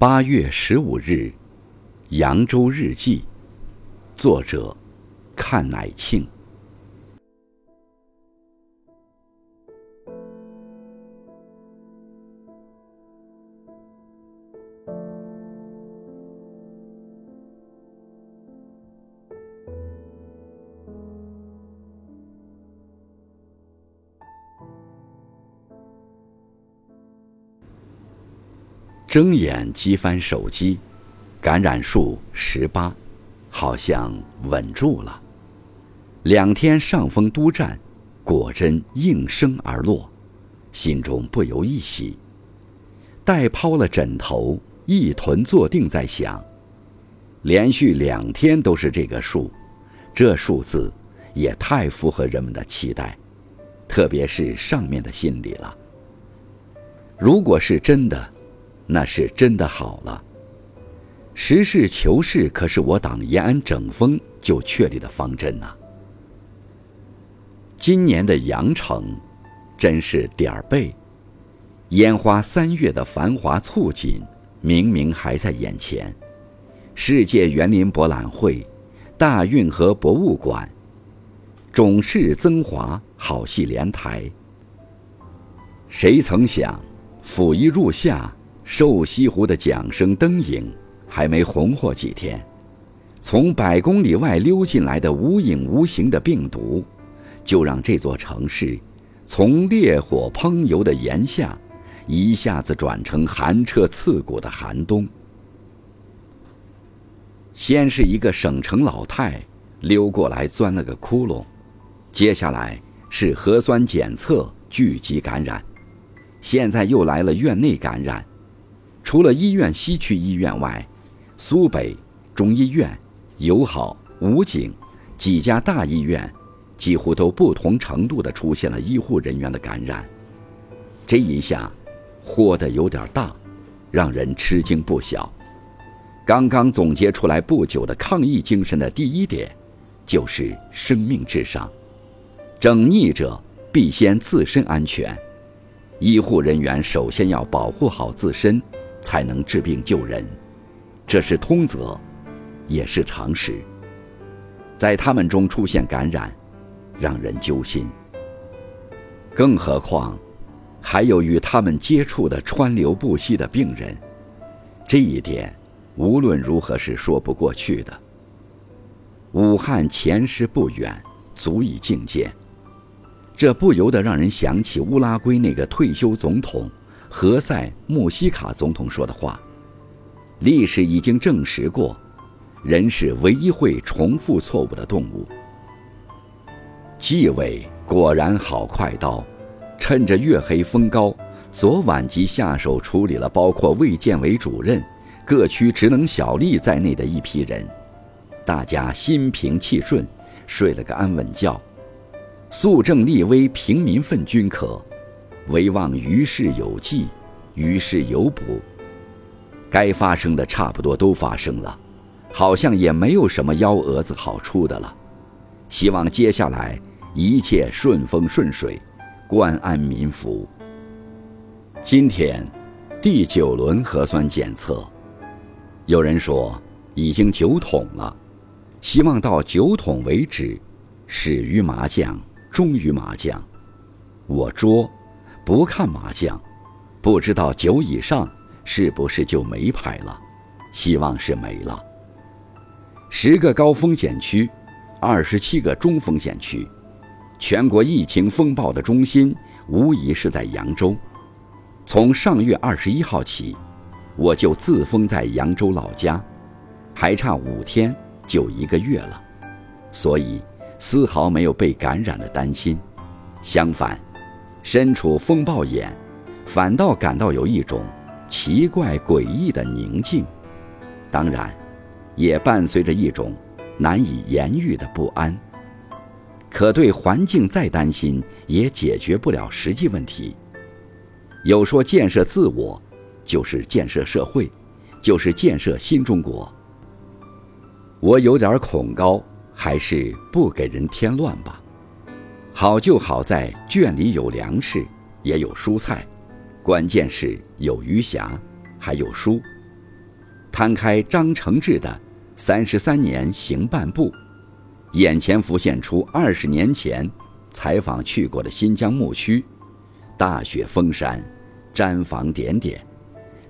八月十五日，扬州日记，作者：阚乃庆。睁眼击翻手机，感染数十八，好像稳住了。两天上峰督战，果真应声而落，心中不由一喜。待抛了枕头，一臀坐定，在想：连续两天都是这个数，这数字也太符合人们的期待，特别是上面的心理了。如果是真的。那是真的好了。实事求是可是我党延安整风就确立的方针呐。今年的阳城，真是点儿背。烟花三月的繁华簇锦，明明还在眼前。世界园林博览会，大运河博物馆，种氏增华，好戏连台。谁曾想，甫一入夏。瘦西湖的桨声灯影，还没红火几天，从百公里外溜进来的无影无形的病毒，就让这座城市，从烈火烹油的炎夏，一下子转成寒彻刺骨的寒冬。先是一个省城老太溜过来钻了个窟窿，接下来是核酸检测聚集感染，现在又来了院内感染。除了医院西区医院外，苏北中医院、友好、武警几家大医院，几乎都不同程度地出现了医护人员的感染。这一下，豁得有点大，让人吃惊不小。刚刚总结出来不久的抗疫精神的第一点，就是生命至上。整逆者必先自身安全，医护人员首先要保护好自身。才能治病救人，这是通则，也是常识。在他们中出现感染，让人揪心。更何况，还有与他们接触的川流不息的病人，这一点无论如何是说不过去的。武汉前师不远，足以觐见。这不由得让人想起乌拉圭那个退休总统。何塞·穆希卡总统说的话：“历史已经证实过，人是唯一会重复错误的动物。”纪委果然好快刀，趁着月黑风高，昨晚即下手处理了包括卫健委主任、各区职能小吏在内的一批人，大家心平气顺，睡了个安稳觉。肃正立威，平民愤均可。唯望于事有记，于事有补。该发生的差不多都发生了，好像也没有什么幺蛾子好出的了。希望接下来一切顺风顺水，官安民福。今天第九轮核酸检测，有人说已经九桶了，希望到九桶为止，始于麻将，终于麻将。我捉。不看麻将，不知道九以上是不是就没牌了？希望是没了。十个高风险区，二十七个中风险区，全国疫情风暴的中心无疑是在扬州。从上月二十一号起，我就自封在扬州老家，还差五天就一个月了，所以丝毫没有被感染的担心，相反。身处风暴眼，反倒感到有一种奇怪诡异的宁静，当然，也伴随着一种难以言喻的不安。可对环境再担心，也解决不了实际问题。有说建设自我，就是建设社会，就是建设新中国。我有点恐高，还是不给人添乱吧。好就好在圈里有粮食，也有蔬菜，关键是有余暇，还有书。摊开张承志的三十三年行半步，眼前浮现出二十年前采访去过的新疆牧区，大雪封山，毡房点点，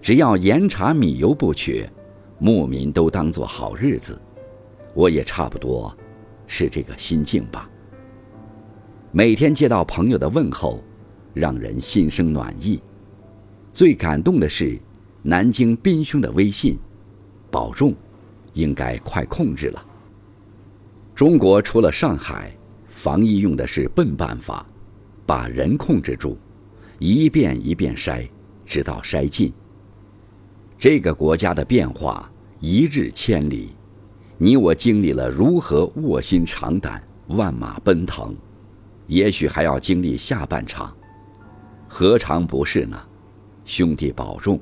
只要盐茶米油不缺，牧民都当做好日子。我也差不多，是这个心境吧。每天接到朋友的问候，让人心生暖意。最感动的是南京宾兄的微信。保重，应该快控制了。中国除了上海，防疫用的是笨办法，把人控制住，一遍一遍筛，直到筛尽。这个国家的变化一日千里，你我经历了如何卧薪尝胆、万马奔腾，也许还要经历下半场，何尝不是呢？兄弟保重。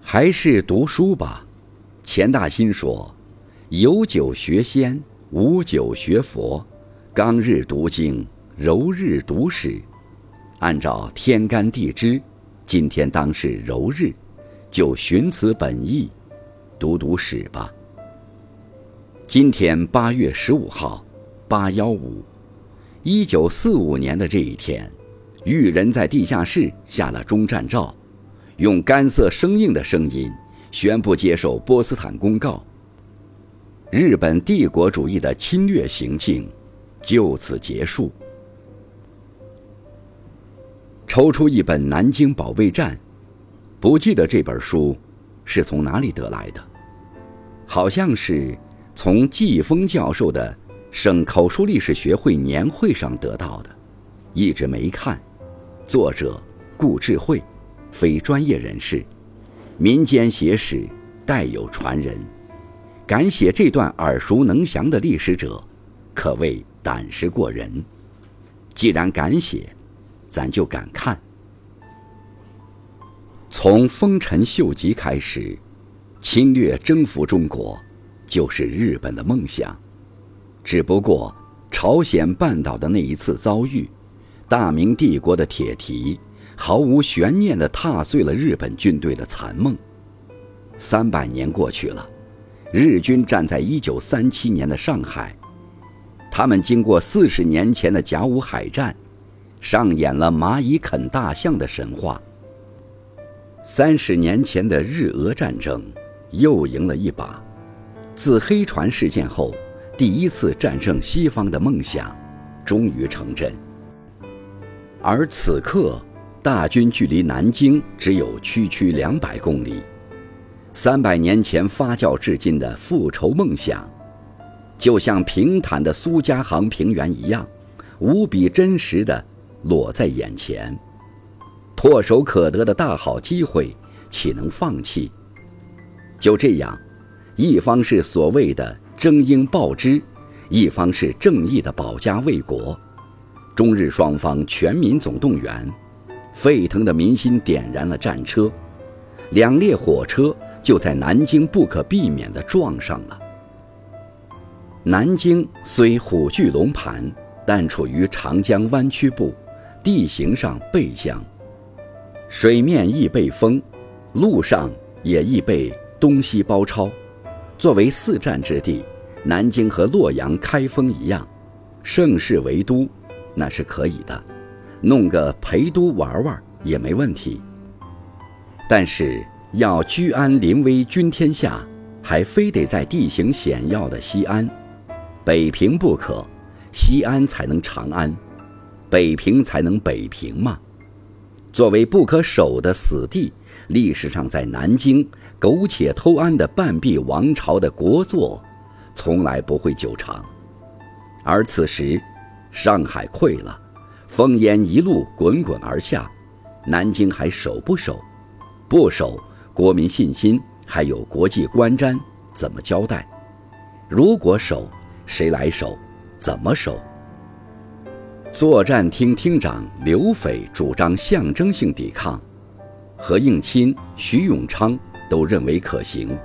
还是读书吧，钱大新说：“有酒学仙，无酒学佛。刚日读经，柔日读史。按照天干地支，今天当是柔日，就寻此本意，读读史吧。今天八月十五号，八幺五，一九四五年的这一天，裕人在地下室下了终战诏。”用干涩生硬的声音宣布接受波斯坦公告，日本帝国主义的侵略行径就此结束。抽出一本《南京保卫战》，不记得这本书是从哪里得来的，好像是从季风教授的省口述历史学会年会上得到的，一直没看。作者顾智慧。非专业人士，民间写史带有传人，敢写这段耳熟能详的历史者，可谓胆识过人。既然敢写，咱就敢看。从丰臣秀吉开始，侵略征服中国，就是日本的梦想。只不过朝鲜半岛的那一次遭遇，大明帝国的铁蹄。毫无悬念地踏碎了日本军队的残梦。三百年过去了，日军站在一九三七年的上海，他们经过四十年前的甲午海战，上演了蚂蚁啃大象的神话。三十年前的日俄战争又赢了一把，自黑船事件后，第一次战胜西方的梦想终于成真。而此刻。大军距离南京只有区区两百公里，三百年前发酵至今的复仇梦想，就像平坦的苏家杭平原一样，无比真实的落在眼前。唾手可得的大好机会，岂能放弃？就这样，一方是所谓的争英报之，一方是正义的保家卫国，中日双方全民总动员。沸腾的民心点燃了战车，两列火车就在南京不可避免地撞上了。南京虽虎踞龙盘，但处于长江湾曲部，地形上背江，水面易被风，路上也易被东西包抄。作为四战之地，南京和洛阳、开封一样，盛世为都，那是可以的。弄个陪都玩玩也没问题，但是要居安临危君天下，还非得在地形险要的西安、北平不可，西安才能长安，北平才能北平嘛。作为不可守的死地，历史上在南京苟且偷安的半壁王朝的国祚，从来不会久长。而此时，上海溃了。烽烟一路滚滚而下，南京还守不守？不守，国民信心还有国际观瞻怎么交代？如果守，谁来守？怎么守？作战厅厅长刘斐主张象征性抵抗，何应钦、徐永昌都认为可行，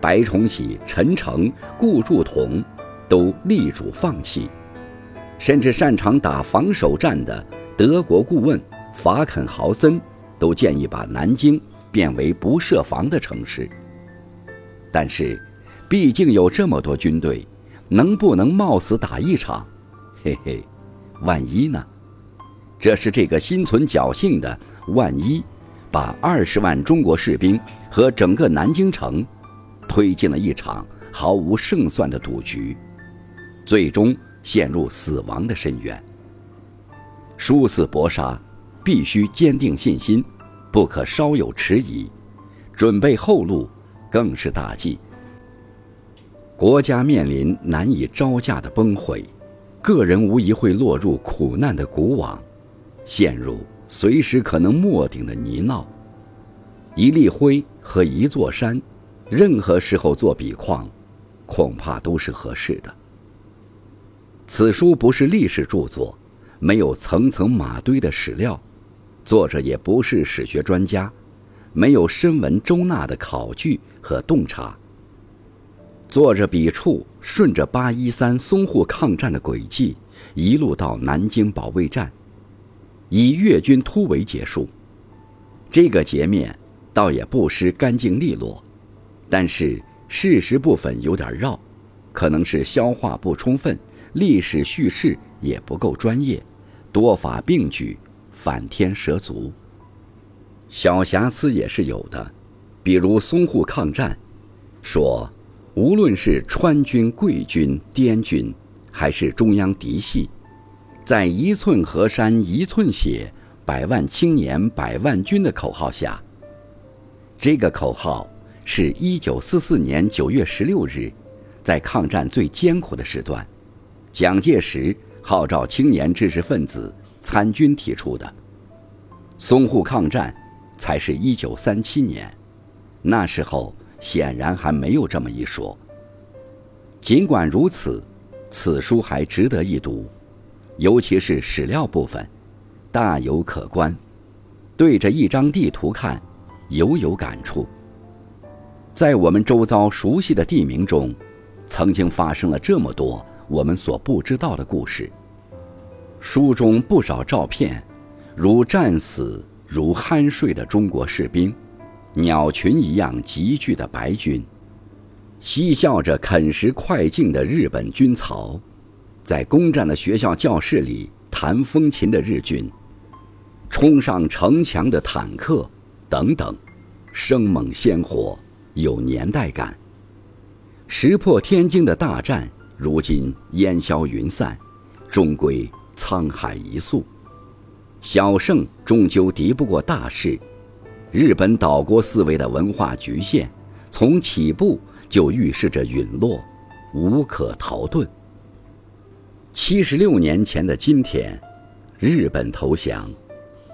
白崇禧、陈诚、顾祝同都力主放弃。甚至擅长打防守战的德国顾问法肯豪森都建议把南京变为不设防的城市。但是，毕竟有这么多军队，能不能冒死打一场？嘿嘿，万一呢？这是这个心存侥幸的万一，把二十万中国士兵和整个南京城推进了一场毫无胜算的赌局，最终陷入死亡的深渊。殊死搏杀，必须坚定信心，不可稍有迟疑，准备后路更是大忌。国家面临难以招架的崩毁，个人无疑会落入苦难的古网。陷入随时可能没顶的泥淖。一粒灰和一座山，任何时候做笔况，恐怕都是合适的。此书不是历史著作，没有层层马堆的史料，作者也不是史学专家，没有深文周纳的考据和洞察。作者笔触顺着八一三淞沪抗战的轨迹，一路到南京保卫战。以越军突围结束，这个截面倒也不失干净利落，但是事实部分有点绕，可能是消化不充分，历史叙事也不够专业，多法并举，反天蛇足。小瑕疵也是有的，比如淞沪抗战，说无论是川军、桂军、滇军，还是中央嫡系。在一寸河山一寸血，百万青年百万军的口号下，这个口号是一九四四年九月十六日，在抗战最艰苦的时段，蒋介石号召青年知识分子参军提出的。淞沪抗战才是一九三七年，那时候显然还没有这么一说。尽管如此，此书还值得一读。尤其是史料部分，大有可观。对着一张地图看，犹有感触。在我们周遭熟悉的地名中，曾经发生了这么多我们所不知道的故事。书中不少照片，如战死、如酣睡的中国士兵，鸟群一样集聚的白军，嬉笑着啃食快进的日本军曹。在攻占了学校教室里弹风琴的日军，冲上城墙的坦克，等等，生猛鲜活，有年代感。石破天惊的大战，如今烟消云散，终归沧海一粟。小胜终究敌不过大势。日本岛国思维的文化局限，从起步就预示着陨落，无可逃遁。七十六年前的今天，日本投降。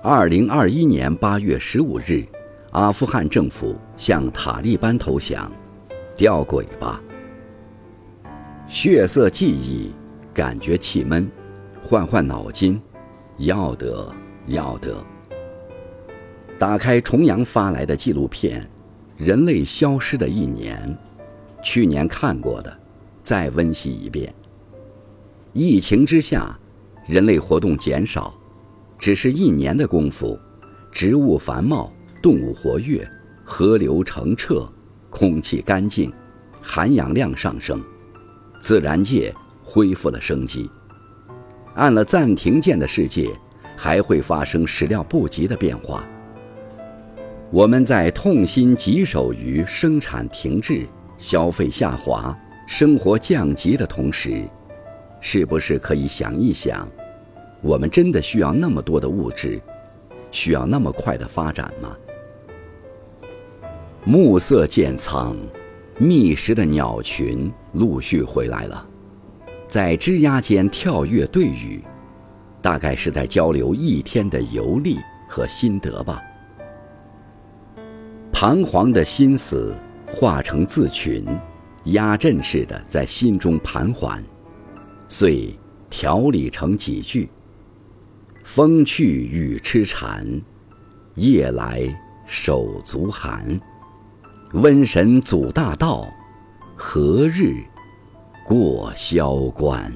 二零二一年八月十五日，阿富汗政府向塔利班投降。吊诡吧？血色记忆，感觉气闷，换换脑筋，要得要得。打开重阳发来的纪录片《人类消失的一年》，去年看过的，再温习一遍。疫情之下，人类活动减少，只是一年的功夫，植物繁茂，动物活跃，河流澄澈，空气干净，含氧量上升，自然界恢复了生机。按了暂停键的世界，还会发生始料不及的变化。我们在痛心疾首于生产停滞、消费下滑、生活降级的同时，是不是可以想一想，我们真的需要那么多的物质，需要那么快的发展吗？暮色渐苍，觅食的鸟群陆续回来了，在枝桠间跳跃对语，大概是在交流一天的游历和心得吧。彷徨的心思化成字群，压阵似的在心中盘桓。遂条理成几句：风去雨痴缠，夜来手足寒。瘟神阻大道，何日过萧关？